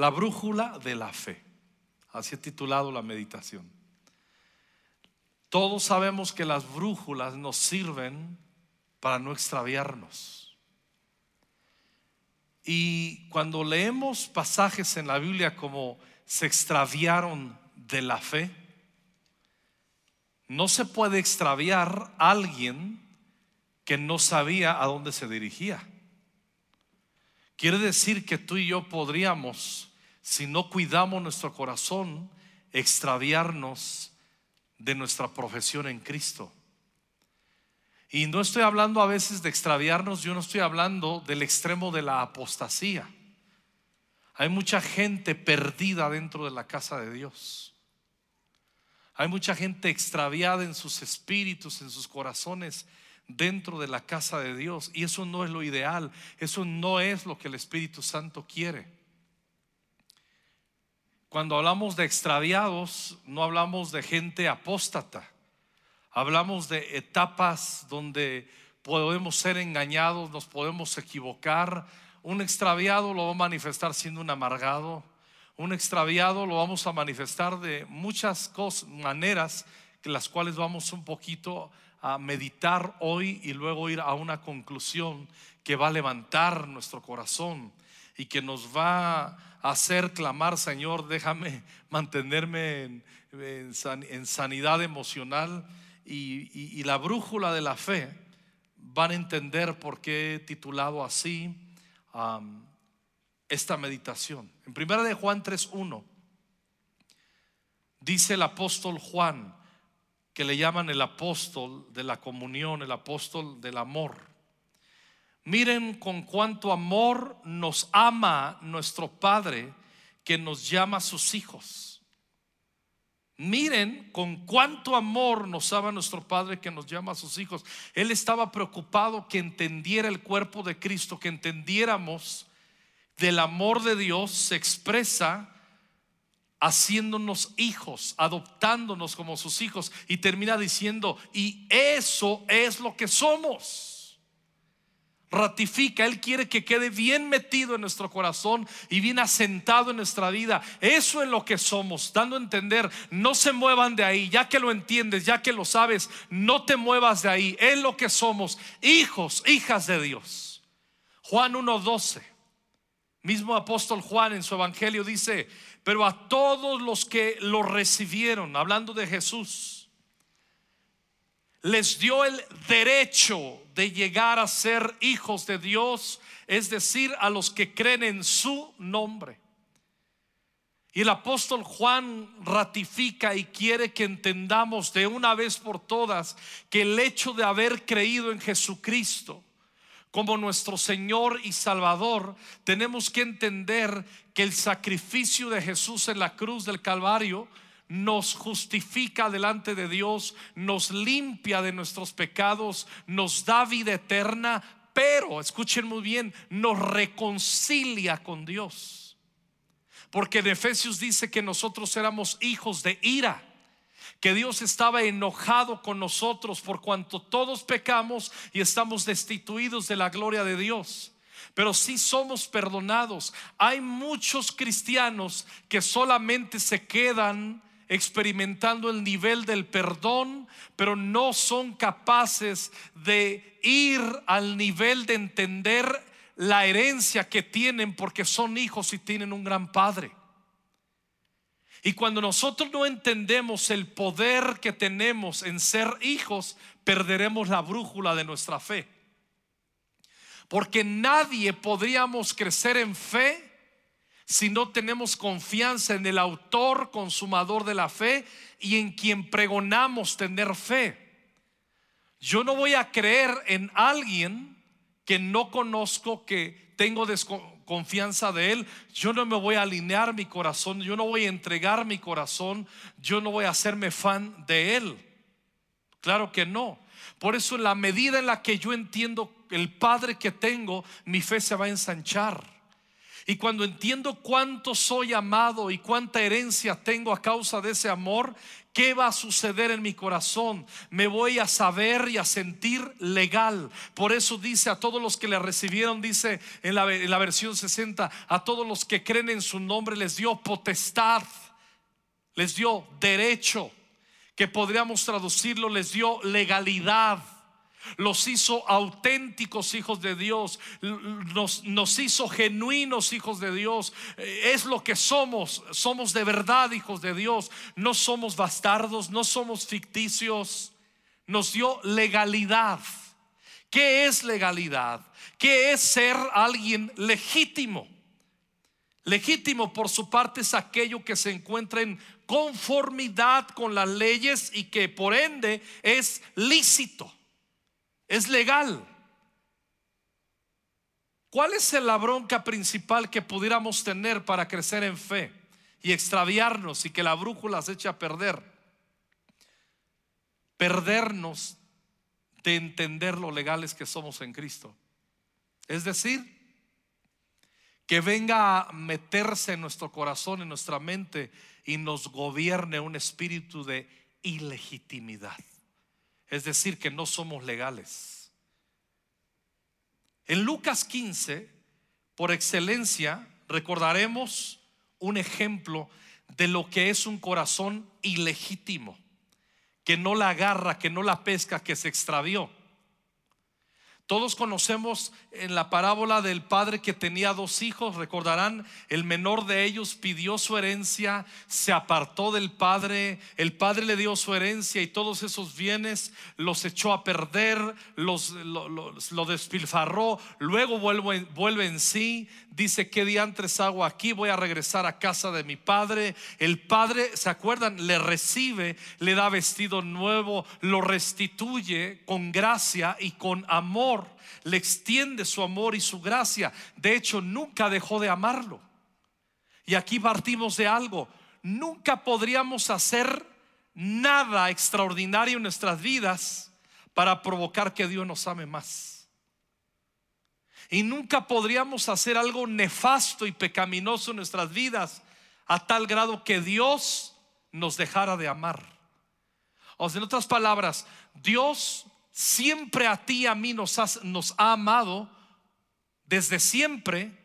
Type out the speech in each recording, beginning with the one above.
La brújula de la fe. Así he titulado la meditación. Todos sabemos que las brújulas nos sirven para no extraviarnos. Y cuando leemos pasajes en la Biblia como se extraviaron de la fe, no se puede extraviar a alguien que no sabía a dónde se dirigía. Quiere decir que tú y yo podríamos, si no cuidamos nuestro corazón, extraviarnos de nuestra profesión en Cristo. Y no estoy hablando a veces de extraviarnos, yo no estoy hablando del extremo de la apostasía. Hay mucha gente perdida dentro de la casa de Dios. Hay mucha gente extraviada en sus espíritus, en sus corazones, dentro de la casa de Dios. Y eso no es lo ideal, eso no es lo que el Espíritu Santo quiere. Cuando hablamos de extraviados, no hablamos de gente apóstata. Hablamos de etapas donde podemos ser engañados, nos podemos equivocar. Un extraviado lo va a manifestar siendo un amargado. Un extraviado lo vamos a manifestar de muchas cosas, maneras las cuales vamos un poquito a meditar hoy y luego ir a una conclusión que va a levantar nuestro corazón y que nos va a hacer clamar, Señor, déjame mantenerme en, sanidad emocional y, la brújula de la fe. Van a entender por qué he titulado así esta meditación. En primera de Juan 3.1 dice el apóstol Juan, que le llaman el apóstol de la comunión, el apóstol del amor. Miren con cuánto amor nos ama nuestro Padre que nos llama sus hijos. Miren con cuánto amor nos ama nuestro Padre que nos llama a sus hijos. Él estaba preocupado que entendiera el cuerpo de Cristo, que entendiéramos del amor de Dios se expresa haciéndonos hijos, adoptándonos como sus hijos. Y termina diciendo, y eso es lo que somos. Ratifica, Él quiere que quede bien metido en nuestro corazón y bien asentado en nuestra vida. Eso es lo que somos, dando a entender, no se muevan de ahí, ya que lo entiendes, ya que lo sabes, no te muevas de ahí. Es lo que somos, hijos, hijas de Dios. Juan 1.12, mismo apóstol Juan en su evangelio dice, pero a todos los que lo recibieron, hablando de Jesús, les dio el derecho de llegar a ser hijos de Dios, es decir, a los que creen en su nombre. Y el apóstol Juan ratifica y quiere que entendamos de una vez por todas que el hecho de haber creído en Jesucristo como nuestro Señor y Salvador, tenemos que entender que el sacrificio de Jesús en la cruz del Calvario nos justifica delante de Dios, nos limpia de nuestros pecados, nos da vida eterna, pero, escuchen muy bien, nos reconcilia con Dios. Porque en Efesios dice que nosotros éramos hijos de ira que Dios estaba enojado con nosotros por cuanto todos pecamos y estamos destituidos de la gloria de Dios. Pero si somos perdonados. Hay muchos cristianos que solamente se quedan experimentando el nivel del perdón, pero no son capaces de ir al nivel de entender la herencia que tienen porque son hijos y tienen un gran padre. Y cuando nosotros no entendemos el poder que tenemos en ser hijos, perderemos la brújula de nuestra fe. Porque nadie podríamos crecer en fe si no tenemos confianza en el autor consumador de la fe y en quien pregonamos tener fe. Yo no voy a creer en alguien que no conozco, que tengo confianza de Él, yo no me voy a alinear mi corazón, yo no voy a entregar mi corazón, yo no voy a hacerme fan de Él. Claro que no. Por eso en la medida en la que yo entiendo el Padre que tengo, mi fe se va a ensanchar. Y cuando entiendo cuánto soy amado y cuánta herencia tengo a causa de ese amor, ¿qué va a suceder en mi corazón? Me voy a saber y a sentir legal. Por eso dice a todos los que le recibieron, dice en la, en la versión 60, a todos los que creen en su nombre les dio potestad, les dio derecho, que podríamos traducirlo, les dio legalidad los hizo auténticos hijos de Dios, nos, hizo genuinos hijos de Dios. Eh, es lo que somos, somos de verdad hijos de Dios. No somos bastardos, no somos ficticios. Nos dio legalidad. ¿Qué es legalidad? ¿Qué es ser alguien legítimo? Legítimo por su parte es aquello que se encuentra en conformidad con las leyes y que por ende es lícito es legal. ¿Cuál es la bronca principal que pudiéramos tener para crecer en fe y extraviarnos y que la brújula se eche a perder? Perdernos de entender lo legales que somos en Cristo. Es decir, que venga a meterse en nuestro corazón, en nuestra mente y nos gobierne un espíritu de ilegitimidad. Es decir, que no somos legales. En Lucas 15, por excelencia, recordaremos un ejemplo de lo que es un corazón ilegítimo, que no la agarra, que no la pesca, que se extravió. Todos conocemos en la parábola del padre que tenía dos hijos, recordarán, el menor de ellos pidió su herencia, se apartó del padre, el padre le dio su herencia y todos esos bienes los echó a perder, los, lo, despilfarró, luego vuelve, vuelve en sí, dice, ¿qué diantres hago aquí? Voy a regresar a casa de mi padre. El padre, ¿se acuerdan? Le recibe, le da vestido nuevo, lo restituye con gracia y con amor le extiende su amor y su gracia. De hecho, nunca dejó de amarlo. Y aquí partimos de algo. Nunca podríamos hacer nada extraordinario en nuestras vidas para provocar que Dios nos ame más. Y nunca podríamos hacer algo nefasto y pecaminoso en nuestras vidas a tal grado que Dios nos dejara de amar. O sea, en otras palabras, Dios siempre a ti y a mí nos, nos ha amado desde siempre,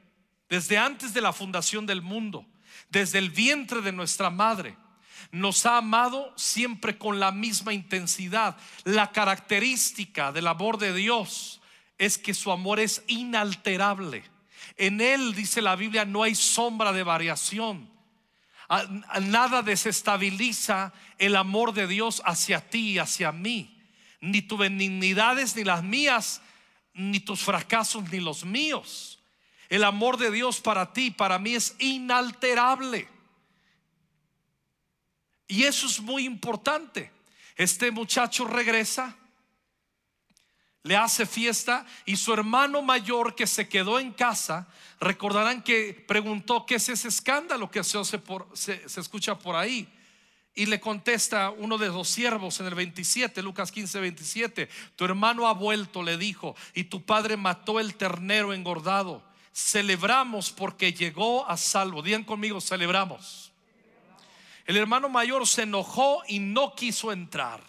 desde antes de la fundación del mundo, desde el vientre de nuestra madre. Nos ha amado siempre con la misma intensidad. La característica del amor de Dios es que su amor es inalterable. En Él, dice la Biblia, no hay sombra de variación. Nada desestabiliza el amor de Dios hacia ti y hacia mí ni tus benignidades, ni las mías, ni tus fracasos, ni los míos. El amor de Dios para ti, para mí es inalterable. Y eso es muy importante. Este muchacho regresa, le hace fiesta y su hermano mayor que se quedó en casa, recordarán que preguntó qué es ese escándalo que se, se escucha por ahí. Y le contesta uno de los siervos en el 27, Lucas 15, 27, tu hermano ha vuelto, le dijo, y tu padre mató el ternero engordado. Celebramos porque llegó a salvo. Digan conmigo, celebramos. El hermano mayor se enojó y no quiso entrar.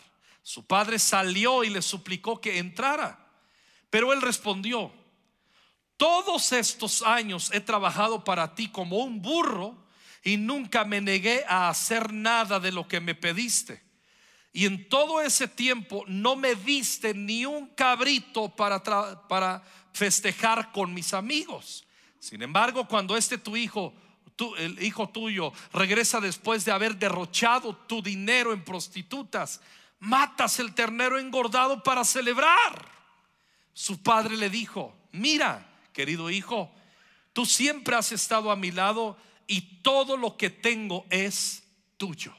Su padre salió y le suplicó que entrara. Pero él respondió, todos estos años he trabajado para ti como un burro y nunca me negué a hacer nada de lo que me pediste. Y en todo ese tiempo no me diste ni un cabrito para, para festejar con mis amigos. Sin embargo, cuando este tu hijo, el hijo tuyo, regresa después de haber derrochado tu dinero en prostitutas, matas el ternero engordado para celebrar. Su padre le dijo, mira, querido hijo, tú siempre has estado a mi lado y todo lo que tengo es tuyo.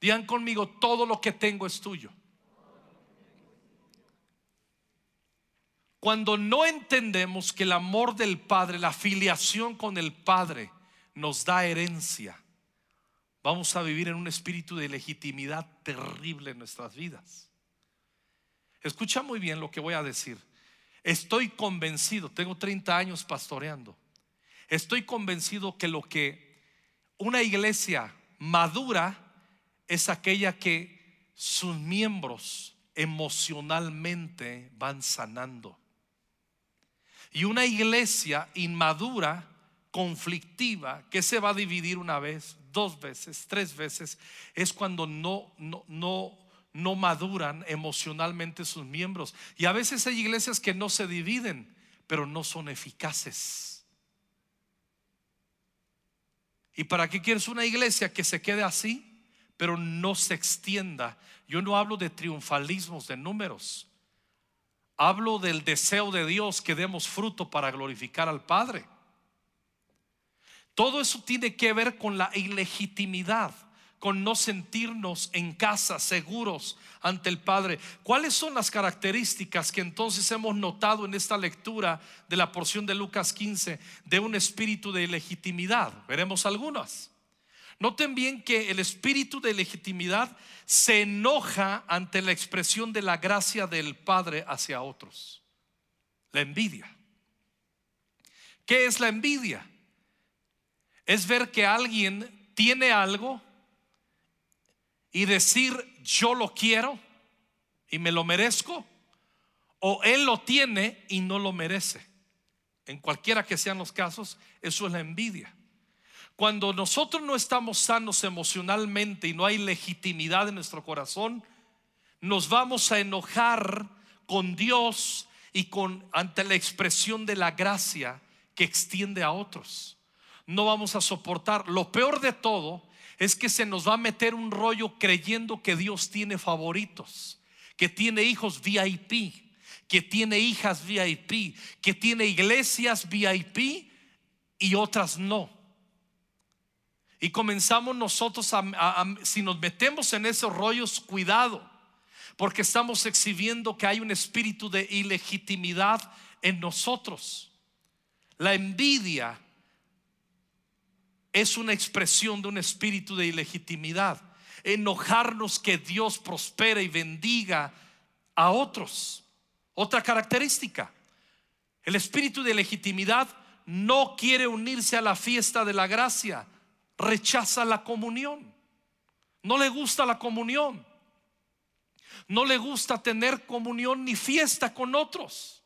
Digan conmigo, todo lo que tengo es tuyo. Cuando no entendemos que el amor del Padre, la filiación con el Padre nos da herencia, vamos a vivir en un espíritu de legitimidad terrible en nuestras vidas. Escucha muy bien lo que voy a decir. Estoy convencido, tengo 30 años pastoreando Estoy convencido que lo que una iglesia madura es aquella que sus miembros emocionalmente van sanando. Y una iglesia inmadura, conflictiva, que se va a dividir una vez, dos veces, tres veces, es cuando no, no, no, no maduran emocionalmente sus miembros. Y a veces hay iglesias que no se dividen, pero no son eficaces. ¿Y para qué quieres una iglesia que se quede así, pero no se extienda? Yo no hablo de triunfalismos de números. Hablo del deseo de Dios que demos fruto para glorificar al Padre. Todo eso tiene que ver con la ilegitimidad, con no sentirnos en casa seguros ante el Padre. ¿Cuáles son las características que entonces hemos notado en esta lectura de la porción de Lucas 15 de un espíritu de legitimidad? Veremos algunas. Noten bien que el espíritu de legitimidad se enoja ante la expresión de la gracia del Padre hacia otros. La envidia. ¿Qué es la envidia? es ver que alguien tiene algo y decir yo lo quiero y me lo merezco, o él lo tiene y no lo merece. En cualquiera que sean los casos, eso es la envidia. Cuando nosotros no estamos sanos emocionalmente y no hay legitimidad en nuestro corazón, nos vamos a enojar con Dios y con ante la expresión de la gracia que extiende a otros no vamos a soportar. Lo peor de todo es que se nos va a meter un rollo creyendo que Dios tiene favoritos, que tiene hijos VIP, que tiene hijas VIP, que tiene iglesias VIP y otras no. Y comenzamos nosotros a, si nos metemos en esos rollos, cuidado, porque estamos exhibiendo que hay un espíritu de ilegitimidad en nosotros. La envidia es una expresión de un espíritu de ilegitimidad. Enojarnos que Dios prospere y bendiga a otros. Otra característica, el espíritu de legitimidad no quiere unirse a la fiesta de la gracia, rechaza la comunión. No le gusta la comunión. No le gusta tener comunión ni fiesta con otros.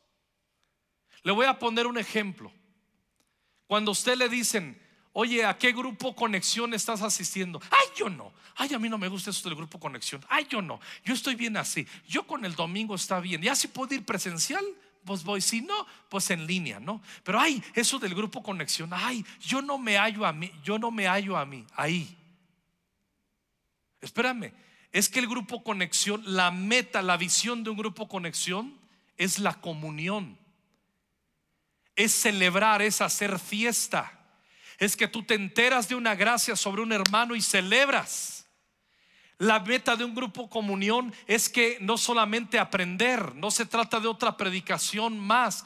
Le voy a poner un ejemplo. Cuando usted le dicen, Oye, ¿a qué grupo conexión estás asistiendo? Ay, yo no. Ay, a mí no me gusta eso del grupo conexión. Ay, yo no. Yo estoy bien así. Yo con el domingo está bien. Ya si puedo ir presencial, pues voy. Si no, pues en línea, ¿no? Pero ay, eso del grupo conexión. Ay, yo no me hallo a mí. Yo no me hallo a mí. Ahí. Espérame. Es que el grupo conexión, la meta, la visión de un grupo conexión es la comunión. Es celebrar, es hacer fiesta es que tú te enteras de una gracia sobre un hermano y celebras. La meta de un grupo comunión es que no solamente aprender, no se trata de otra predicación más.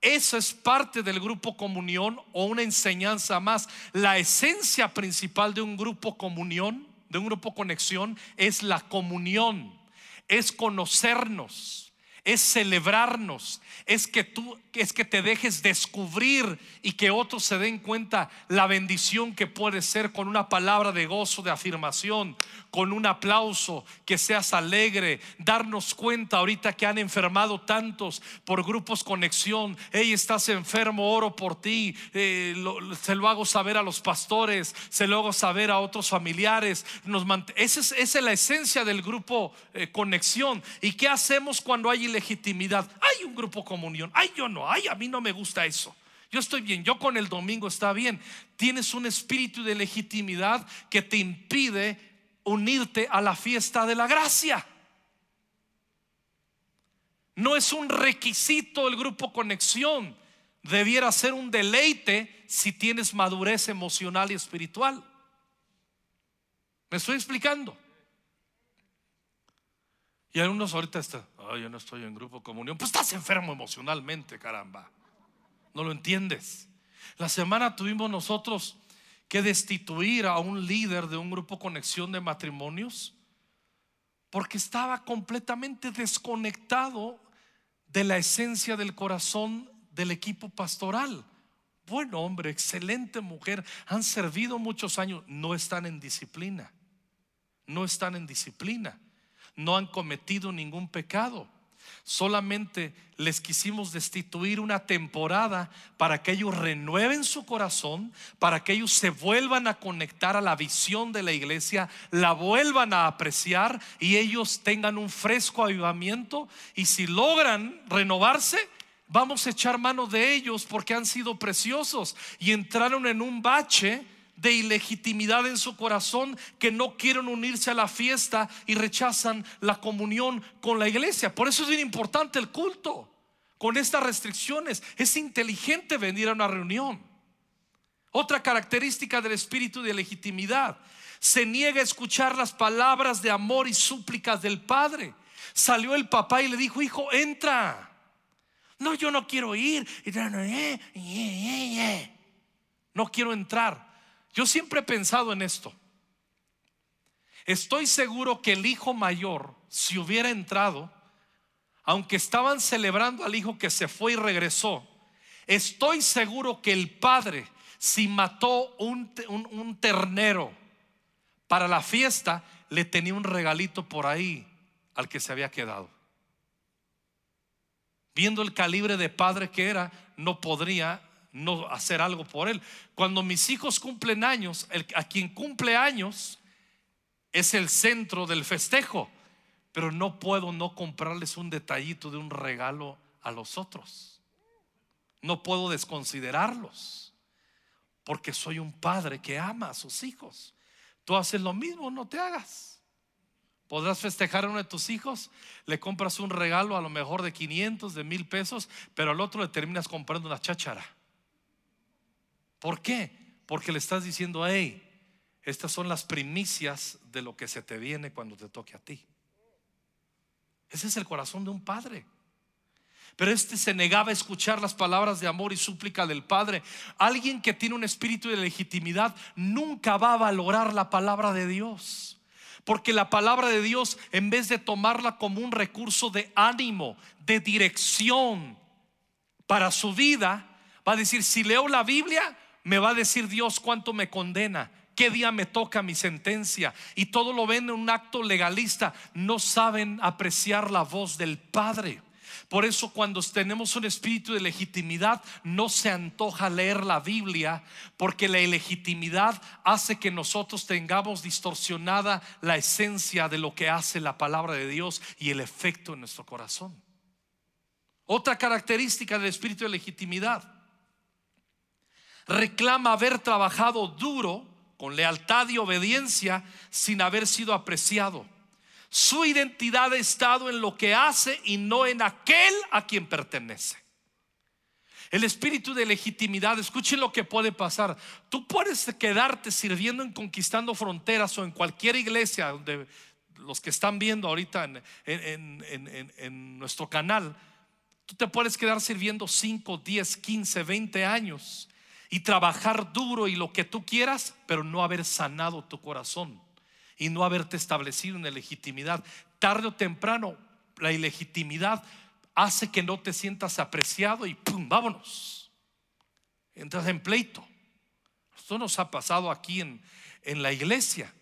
Eso es parte del grupo comunión o una enseñanza más. La esencia principal de un grupo comunión, de un grupo conexión, es la comunión, es conocernos, es celebrarnos, es que tú es que te dejes descubrir y que otros se den cuenta la bendición que puede ser con una palabra de gozo, de afirmación, con un aplauso, que seas alegre, darnos cuenta ahorita que han enfermado tantos por grupos conexión, hey, estás enfermo, oro por ti, eh, se lo hago saber a los pastores, se lo hago saber a otros familiares, nos esa, es, la esencia del grupo eh, conexión. ¿Y qué hacemos cuando hay ilegitimidad? Hay un grupo comunión, ay yo no, ay a mí no me gusta eso. Yo estoy bien, yo con el domingo está bien. Tienes un espíritu de legitimidad que te impide unirte a la fiesta de la gracia. No es un requisito el grupo conexión. Debiera ser un deleite si tienes madurez emocional y espiritual. ¿Me estoy explicando? Y algunos ahorita están, yo no estoy en grupo comunión. Pues estás enfermo emocionalmente, caramba. No lo entiendes. La semana tuvimos nosotros que destituir a un líder de un grupo conexión de matrimonios porque estaba completamente desconectado de la esencia del corazón del equipo pastoral. buen hombre, excelente mujer, han servido muchos años, no están en disciplina, no están en disciplina, no han cometido ningún pecado. Solamente les quisimos destituir una temporada para que ellos renueven su corazón, para que ellos se vuelvan a conectar a la visión de la iglesia, la vuelvan a apreciar y ellos tengan un fresco avivamiento. Y si logran renovarse, vamos a echar mano de ellos porque han sido preciosos y entraron en un bache de ilegitimidad en su corazón que no quieren unirse a la fiesta y rechazan la comunión con la iglesia. Por eso es bien importante el culto. Con estas restricciones es inteligente venir a una reunión. Otra característica del espíritu de legitimidad, se niega a escuchar las palabras de amor y súplicas del Padre. Salió el papá y le dijo, hijo, entra. No, yo no quiero ir. No quiero entrar. Yo siempre he pensado en esto. Estoy seguro que el hijo mayor, si hubiera entrado, aunque estaban celebrando al hijo que se fue y regresó, estoy seguro que el padre, si mató un, un ternero para la fiesta, le tenía un regalito por ahí al que se había quedado. Viendo el calibre de padre que era, no podría no hacer algo por él. Cuando mis hijos cumplen años, a quien cumple años es el centro del festejo, pero no puedo no comprarles un detallito de un regalo a los otros. No puedo desconsiderarlos, porque soy un padre que ama a sus hijos. Tú haces lo mismo, no te hagas. Podrás festejar a uno de tus hijos, le compras un regalo a lo mejor de 500, de mil pesos, pero al otro le terminas comprando una cháchara. ¿Por qué? Porque le estás diciendo, hey, estas son las primicias de lo que se te viene cuando te toque a ti. Ese es el corazón de un padre. Pero este se negaba a escuchar las palabras de amor y súplica del Padre. Alguien que tiene un espíritu de legitimidad nunca va a valorar la palabra de Dios. Porque la palabra de Dios, en vez de tomarla como un recurso de ánimo, de dirección para su vida, va a decir, si leo la Biblia, me va a decir Dios cuánto me condena, qué día me toca mi sentencia. Y todo lo ven en un acto legalista. No saben apreciar la voz del Padre. Por eso cuando tenemos un espíritu de legitimidad no se antoja leer la Biblia porque la ilegitimidad hace que nosotros tengamos distorsionada la esencia de lo que hace la palabra de Dios y el efecto en nuestro corazón. Otra característica del espíritu de legitimidad reclama haber trabajado duro, con lealtad y obediencia, sin haber sido apreciado. Su identidad ha estado en lo que hace y no en aquel a quien pertenece. El espíritu de legitimidad, escuchen lo que puede pasar. Tú puedes quedarte sirviendo en Conquistando Fronteras o en cualquier iglesia donde los que están viendo ahorita en, en nuestro canal, tú te puedes quedar sirviendo 5, 10, 15, 20 años y trabajar duro y lo que tú quieras, pero no haber sanado tu corazón y no haberte establecido en la legitimidad. Tarde o temprano, la ilegitimidad hace que no te sientas apreciado y ¡pum! Vámonos. Entras en pleito. Esto nos ha pasado aquí en, en la iglesia.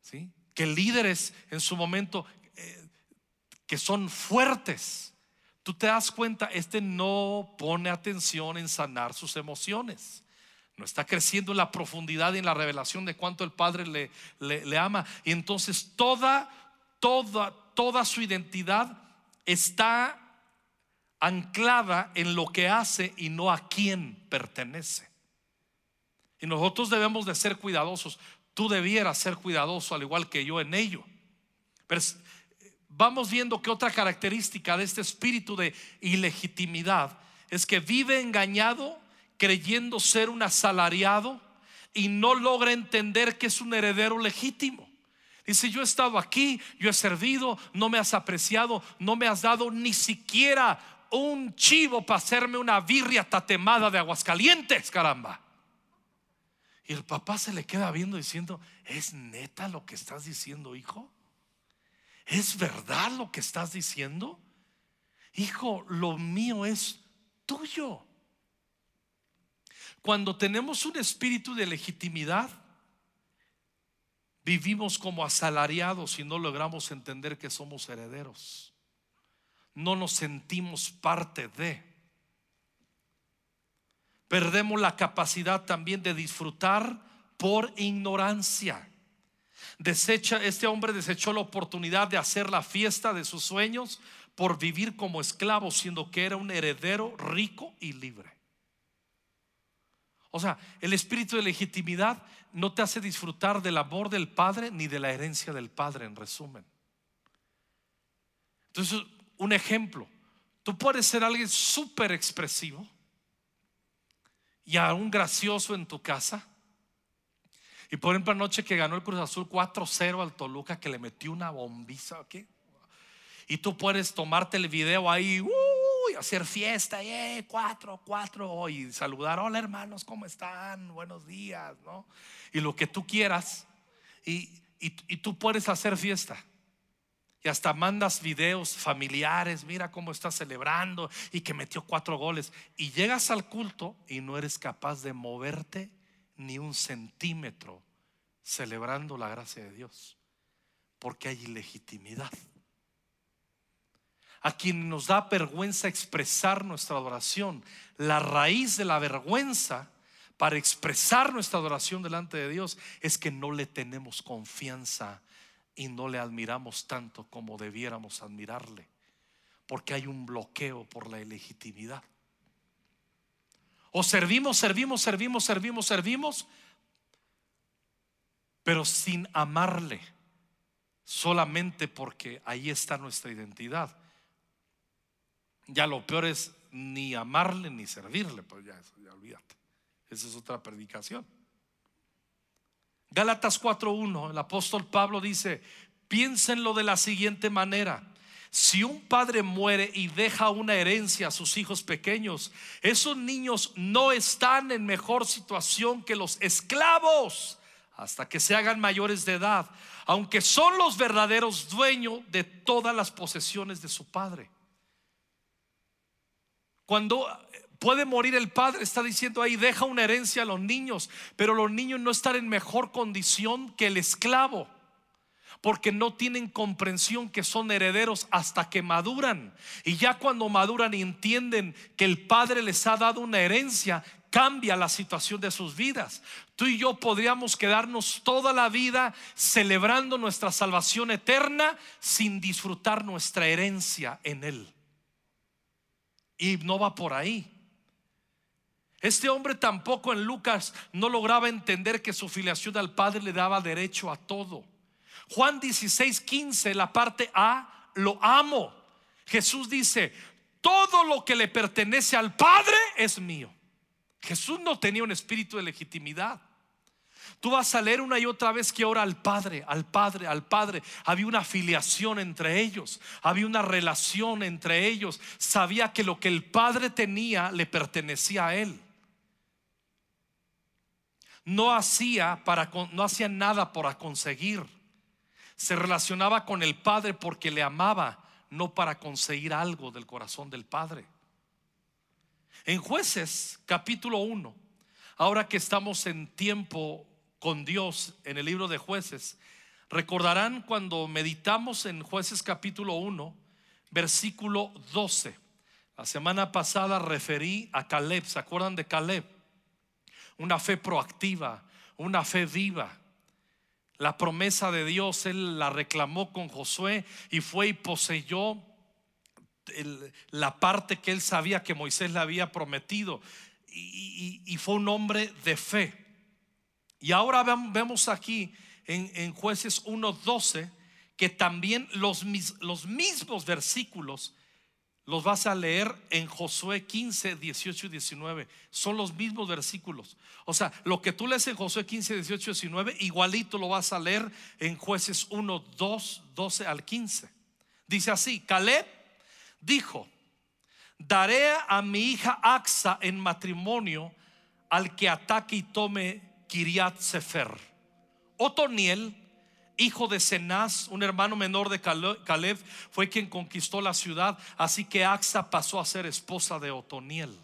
¿sí? Que líderes en su momento eh, que son fuertes tú te das cuenta, este no pone atención en sanar sus emociones. No está creciendo en la profundidad y en la revelación de cuánto el Padre le, le, ama. Y entonces toda, toda, toda su identidad está anclada en lo que hace y no a quién pertenece. Y nosotros debemos de ser cuidadosos. Tú debieras ser cuidadoso al igual que yo en ello. Pero vamos viendo que otra característica de este espíritu de ilegitimidad es que vive engañado creyendo ser un asalariado y no logra entender que es un heredero legítimo. Dice, yo he estado aquí, yo he servido, no me has apreciado, no me has dado ni siquiera un chivo para hacerme una birria tatemada de aguascalientes, caramba. Y el papá se le queda viendo diciendo, ¿es neta lo que estás diciendo, hijo? ¿Es verdad lo que estás diciendo? Hijo, lo mío es tuyo. Cuando tenemos un espíritu de legitimidad, vivimos como asalariados y no logramos entender que somos herederos. No nos sentimos parte de. Perdemos la capacidad también de disfrutar por ignorancia. Desecha, este hombre desechó la oportunidad de hacer la fiesta de sus sueños por vivir como esclavo, siendo que era un heredero rico y libre. O sea, el espíritu de legitimidad no te hace disfrutar del amor del Padre ni de la herencia del Padre, en resumen. Entonces, un ejemplo, tú puedes ser alguien súper expresivo y aún gracioso en tu casa. Y por ejemplo, anoche que ganó el Cruz Azul 4-0 al Toluca, que le metió una bombiza aquí. Y tú puedes tomarte el video ahí, y hacer fiesta, eh, cuatro, cuatro, y saludar, hola hermanos, ¿cómo están? Buenos días, ¿no? Y lo que tú quieras, y, y tú puedes hacer fiesta. Y hasta mandas videos familiares, mira cómo está celebrando y que metió cuatro goles. Y llegas al culto y no eres capaz de moverte ni un centímetro celebrando la gracia de Dios, porque hay ilegitimidad. A quien nos da vergüenza expresar nuestra adoración, la raíz de la vergüenza para expresar nuestra adoración delante de Dios es que no le tenemos confianza y no le admiramos tanto como debiéramos admirarle, porque hay un bloqueo por la ilegitimidad. O servimos, servimos, servimos, servimos, servimos, pero sin amarle, solamente porque ahí está nuestra identidad. Ya lo peor es ni amarle ni servirle, pues ya, ya olvídate. Esa es otra predicación. Gálatas 4.1, el apóstol Pablo dice, piénsenlo de la siguiente manera. Si un padre muere y deja una herencia a sus hijos pequeños, esos niños no están en mejor situación que los esclavos hasta que se hagan mayores de edad, aunque son los verdaderos dueños de todas las posesiones de su padre. Cuando puede morir el padre, está diciendo ahí, deja una herencia a los niños, pero los niños no están en mejor condición que el esclavo porque no tienen comprensión que son herederos hasta que maduran. Y ya cuando maduran y entienden que el Padre les ha dado una herencia, cambia la situación de sus vidas. Tú y yo podríamos quedarnos toda la vida celebrando nuestra salvación eterna sin disfrutar nuestra herencia en Él. Y no va por ahí. Este hombre tampoco en Lucas no lograba entender que su filiación al Padre le daba derecho a todo. Juan 16, 15, la parte A, lo amo. Jesús dice, todo lo que le pertenece al Padre es mío. Jesús no tenía un espíritu de legitimidad. Tú vas a leer una y otra vez que ora al Padre, al Padre, al Padre. Había una afiliación entre ellos, había una relación entre ellos. Sabía que lo que el Padre tenía le pertenecía a Él. No hacía, para, no hacía nada para conseguir se relacionaba con el Padre porque le amaba, no para conseguir algo del corazón del Padre. En jueces capítulo 1, ahora que estamos en tiempo con Dios en el libro de jueces, recordarán cuando meditamos en jueces capítulo 1, versículo 12. La semana pasada referí a Caleb, ¿se acuerdan de Caleb? Una fe proactiva, una fe viva la promesa de Dios, él la reclamó con Josué y fue y poseyó la parte que él sabía que Moisés le había prometido. Y, fue un hombre de fe. Y ahora vemos aquí en, en jueces 1.12 que también los, los mismos versículos los vas a leer en Josué 15, 18 y 19. Son los mismos versículos. O sea, lo que tú lees en Josué 15, 18 y 19, igualito lo vas a leer en jueces 1, 2, 12 al 15. Dice así, Caleb dijo, daré a mi hija Axa en matrimonio al que ataque y tome Kiriat Sefer. Otoniel hijo de Cenaz, un hermano menor de Caleb, fue quien conquistó la ciudad, así que Axa pasó a ser esposa de Otoniel.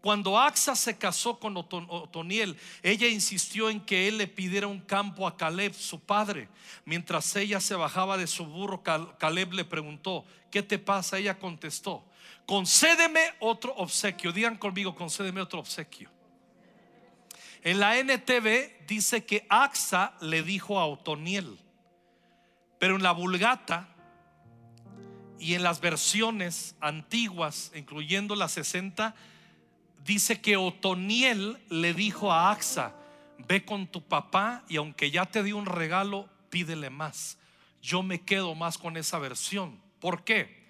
Cuando Axa se casó con Otoniel, ella insistió en que él le pidiera un campo a Caleb, su padre. Mientras ella se bajaba de su burro, Caleb le preguntó, ¿qué te pasa? Ella contestó, concédeme otro obsequio. Digan conmigo, concédeme otro obsequio. En la NTV dice que Axa le dijo a Otoniel, pero en la Vulgata y en las versiones antiguas, incluyendo la 60, dice que Otoniel le dijo a Axa, ve con tu papá y aunque ya te di un regalo, pídele más. Yo me quedo más con esa versión. ¿Por qué?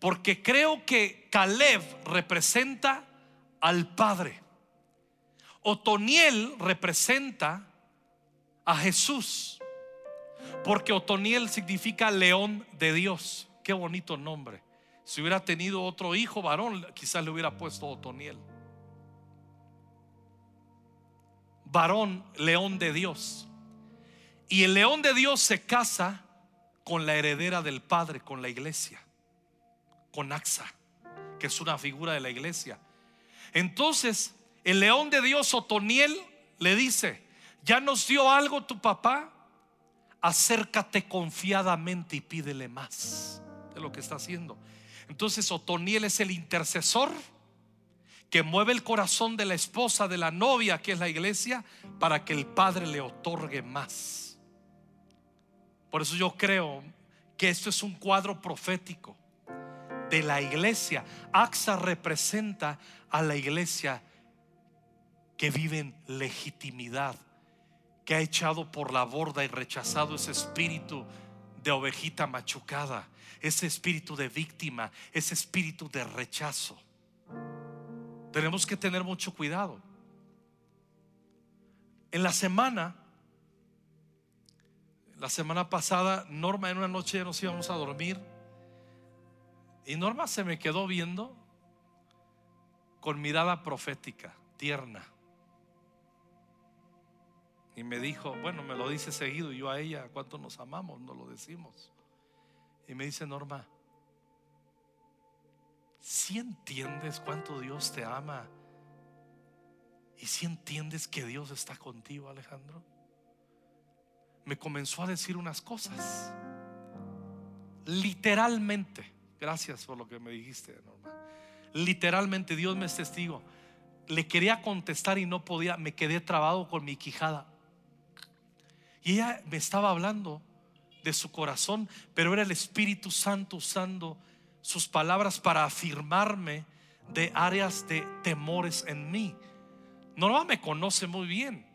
Porque creo que Caleb representa al Padre. Otoniel representa a Jesús. Porque Otoniel significa león de Dios. Qué bonito nombre. Si hubiera tenido otro hijo varón, quizás le hubiera puesto Otoniel. varón, león de Dios. Y el león de Dios se casa con la heredera del Padre, con la iglesia, con Axa, que es una figura de la iglesia. Entonces, el león de Dios, Otoniel, le dice, ya nos dio algo tu papá, acércate confiadamente y pídele más de lo que está haciendo. Entonces, Otoniel es el intercesor que mueve el corazón de la esposa, de la novia, que es la iglesia, para que el Padre le otorgue más. Por eso yo creo que esto es un cuadro profético de la iglesia. AXA representa a la iglesia que vive en legitimidad, que ha echado por la borda y rechazado ese espíritu de ovejita machucada, ese espíritu de víctima, ese espíritu de rechazo. Tenemos que tener mucho cuidado. En la semana, la semana pasada, Norma en una noche nos íbamos a dormir y Norma se me quedó viendo con mirada profética, tierna. Y me dijo, bueno, me lo dice seguido, yo a ella, cuánto nos amamos, no lo decimos. Y me dice, Norma, si entiendes cuánto Dios te ama y si entiendes que Dios está contigo, Alejandro, me comenzó a decir unas cosas. Literalmente, gracias por lo que me dijiste, Norma. Literalmente, Dios me es testigo. Le quería contestar y no podía, me quedé trabado con mi quijada. Y ella me estaba hablando de su corazón, pero era el Espíritu Santo usando sus palabras para afirmarme de áreas de temores en mí. Norma me conoce muy bien,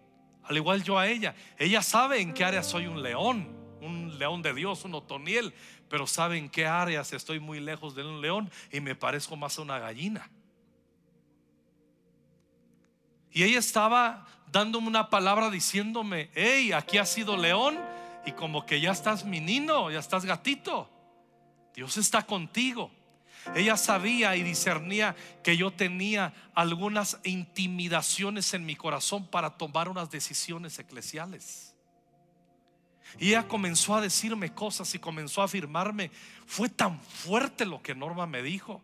al igual yo a ella. Ella sabe en qué áreas soy un león, un león de Dios, un otoniel, pero sabe en qué áreas estoy muy lejos de un león y me parezco más a una gallina. Y ella estaba dándome una palabra diciéndome, hey, aquí has sido león y como que ya estás menino, ya estás gatito. Dios está contigo. Ella sabía y discernía que yo tenía algunas intimidaciones en mi corazón para tomar unas decisiones eclesiales. Y ella comenzó a decirme cosas y comenzó a afirmarme. Fue tan fuerte lo que Norma me dijo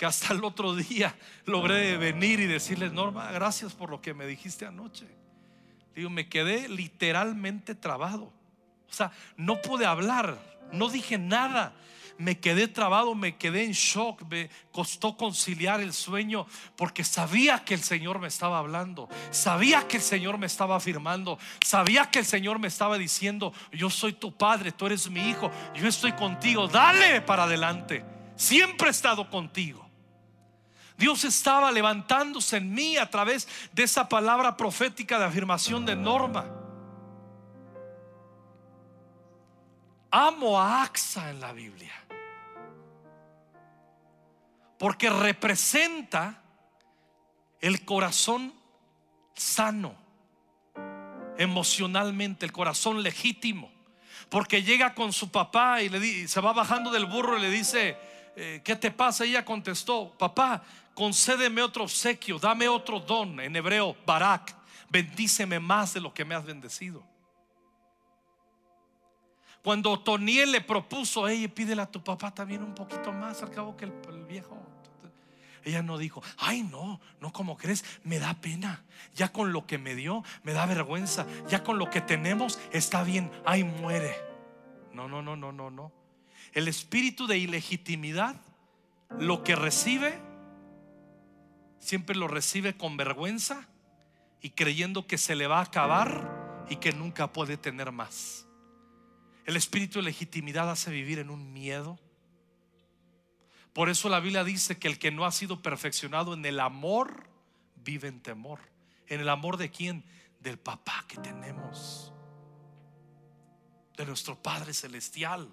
que hasta el otro día logré venir y decirle, Norma, gracias por lo que me dijiste anoche. Digo, me quedé literalmente trabado. O sea, no pude hablar, no dije nada me quedé trabado, me quedé en shock, me costó conciliar el sueño porque sabía que el Señor me estaba hablando, sabía que el Señor me estaba afirmando, sabía que el Señor me estaba diciendo, yo soy tu padre, tú eres mi hijo, yo estoy contigo, dale para adelante, siempre he estado contigo. Dios estaba levantándose en mí a través de esa palabra profética de afirmación de norma. Amo a Axa en la Biblia porque representa el corazón sano, emocionalmente, el corazón legítimo. Porque llega con su papá y se va bajando del burro y le dice, eh, ¿qué te pasa? Ella contestó, papá, concédeme otro obsequio, dame otro don, en hebreo, barak, bendíceme más de lo que me has bendecido. Cuando Toniel le propuso, ey, pídele a tu papá también un poquito más, al cabo que el viejo Ella no dijo, ay no, no como crees, me da pena. Ya con lo que me dio, me da vergüenza. Ya con lo que tenemos, está bien, ay muere. No, no, no, no, no, no. El espíritu de ilegitimidad, lo que recibe, siempre lo recibe con vergüenza y creyendo que se le va a acabar y que nunca puede tener más. El espíritu de legitimidad hace vivir en un miedo. Por eso la Biblia dice que el que no ha sido perfeccionado en el amor vive en temor. ¿En el amor de quién? Del papá que tenemos. De nuestro Padre Celestial.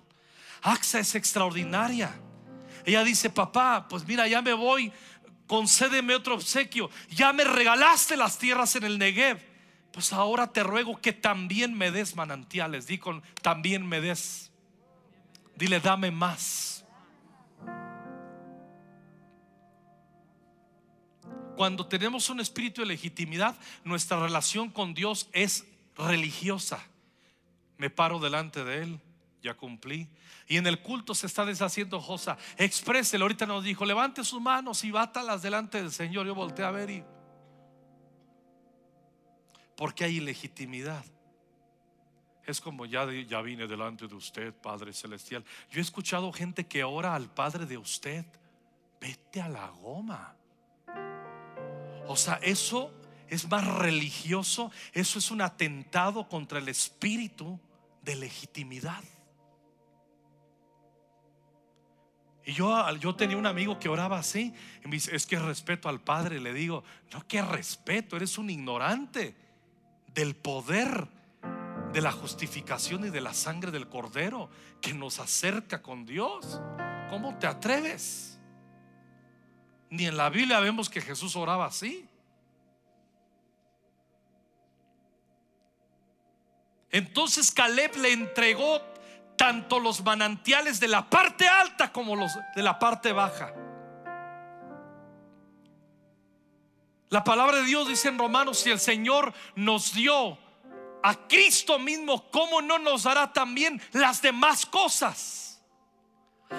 AXA es extraordinaria. Ella dice, papá, pues mira, ya me voy, concédeme otro obsequio. Ya me regalaste las tierras en el Negev pues ahora te ruego que también me des manantiales. Di con también me des. Dile, dame más. Cuando tenemos un espíritu de legitimidad, nuestra relación con Dios es religiosa. Me paro delante de Él, ya cumplí. Y en el culto se está deshaciendo Josa. Expréselo, ahorita nos dijo, levante sus manos y bátalas delante del Señor. Yo volteé a ver y porque hay ilegitimidad. Es como ya, ya vine delante de usted, Padre Celestial. Yo he escuchado gente que ora al Padre de usted. Vete a la goma. O sea, eso es más religioso. Eso es un atentado contra el espíritu de legitimidad. Y yo, yo tenía un amigo que oraba así. Y me dice, es que respeto al Padre. Le digo, no, que respeto, eres un ignorante del poder de la justificación y de la sangre del cordero que nos acerca con Dios. ¿Cómo te atreves? Ni en la Biblia vemos que Jesús oraba así. Entonces Caleb le entregó tanto los manantiales de la parte alta como los de la parte baja. La palabra de Dios dice en Romanos, si el Señor nos dio a Cristo mismo, ¿cómo no nos dará también las demás cosas?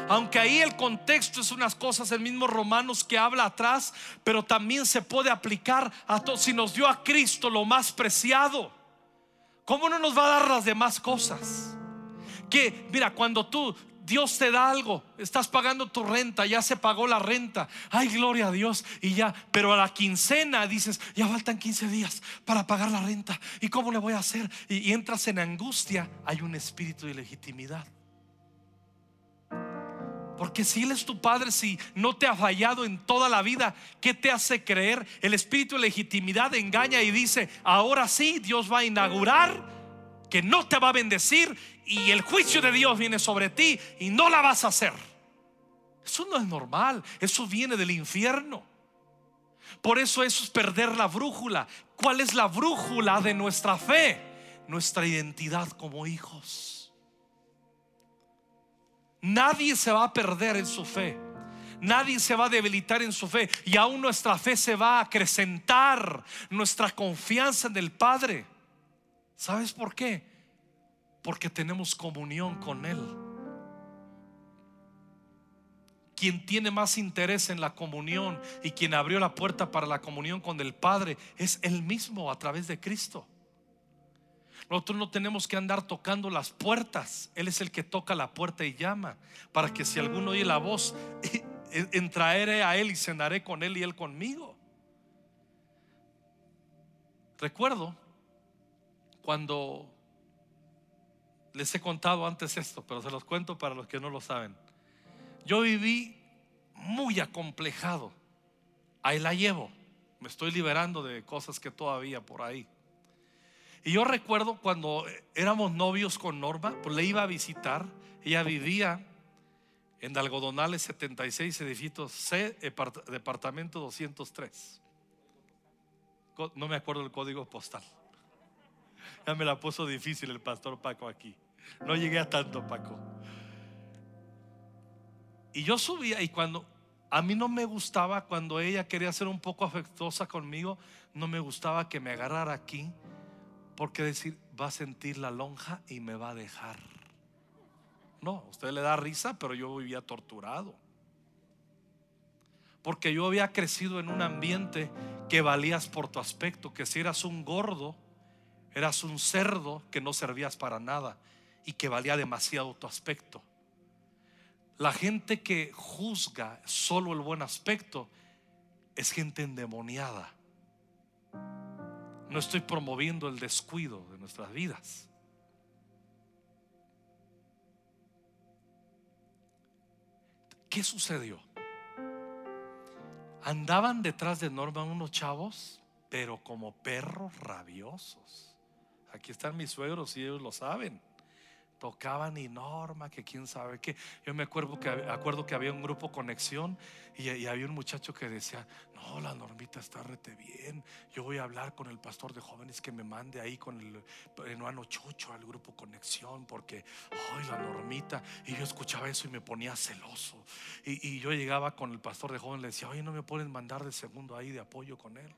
Aunque ahí el contexto es unas cosas, el mismo Romanos que habla atrás, pero también se puede aplicar a todo. Si nos dio a Cristo lo más preciado, ¿cómo no nos va a dar las demás cosas? Que, mira, cuando tú Dios te da algo, estás pagando tu renta, ya se pagó la renta, ay gloria a Dios y ya, pero a la quincena dices, ya faltan 15 días para pagar la renta, ¿y cómo le voy a hacer? Y, entras en angustia, hay un espíritu de legitimidad. Porque si Él es tu Padre, si no te ha fallado en toda la vida, ¿qué te hace creer? El espíritu de legitimidad engaña y dice, ahora sí, Dios va a inaugurar que no te va a bendecir y el juicio de Dios viene sobre ti y no la vas a hacer. Eso no es normal, eso viene del infierno. Por eso eso es perder la brújula. ¿Cuál es la brújula de nuestra fe? Nuestra identidad como hijos. Nadie se va a perder en su fe. Nadie se va a debilitar en su fe. Y aún nuestra fe se va a acrecentar. Nuestra confianza en el Padre. ¿Sabes por qué? Porque tenemos comunión con Él. Quien tiene más interés en la comunión y quien abrió la puerta para la comunión con el Padre es Él mismo a través de Cristo. Nosotros no tenemos que andar tocando las puertas. Él es el que toca la puerta y llama. Para que si alguno oye la voz, entraré a Él y cenaré con Él y Él conmigo. Recuerdo cuando les he contado antes esto, pero se los cuento para los que no lo saben. Yo viví muy acomplejado. Ahí la llevo. Me estoy liberando de cosas que todavía por ahí. Y yo recuerdo cuando éramos novios con Norma, pues le iba a visitar. Ella vivía en Algodonales 76, edificio C, departamento 203. No me acuerdo el código postal. Ya me la puso difícil el pastor Paco aquí. No llegué a tanto, Paco. Y yo subía y cuando a mí no me gustaba, cuando ella quería ser un poco afectuosa conmigo, no me gustaba que me agarrara aquí, porque decir, va a sentir la lonja y me va a dejar. No, usted le da risa, pero yo vivía torturado. Porque yo había crecido en un ambiente que valías por tu aspecto, que si eras un gordo, eras un cerdo que no servías para nada y que valía demasiado tu aspecto. La gente que juzga solo el buen aspecto es gente endemoniada. No estoy promoviendo el descuido de nuestras vidas. ¿Qué sucedió? Andaban detrás de Norma unos chavos, pero como perros rabiosos. Aquí están mis suegros y ellos lo saben tocaban y Norma, que quién sabe qué. Yo me acuerdo que, acuerdo que había un grupo conexión y, había un muchacho que decía, no, la Normita está rete bien. Yo voy a hablar con el pastor de jóvenes que me mande ahí con el hermano Chucho al grupo conexión porque, ay, la Normita. Y yo escuchaba eso y me ponía celoso. Y, y yo llegaba con el pastor de jóvenes le decía, oye, no me pueden mandar de segundo ahí de apoyo con él.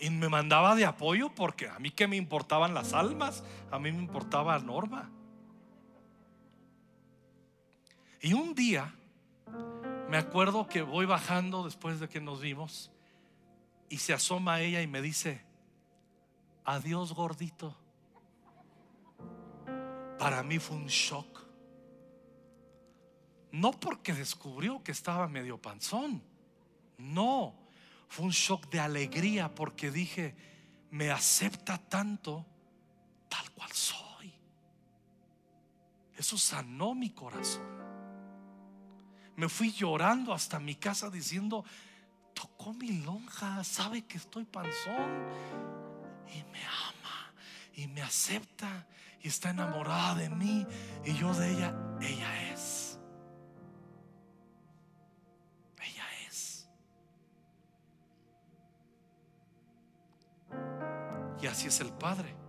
Y me mandaba de apoyo porque a mí que me importaban las almas, a mí me importaba Norma. Y un día me acuerdo que voy bajando después de que nos vimos y se asoma ella y me dice, adiós gordito. Para mí fue un shock. No porque descubrió que estaba medio panzón, no, fue un shock de alegría porque dije, me acepta tanto tal cual soy. Eso sanó mi corazón. Me fui llorando hasta mi casa diciendo, tocó mi lonja, sabe que estoy panzón y me ama y me acepta y está enamorada de mí y yo de ella, ella es. Y así es el Padre.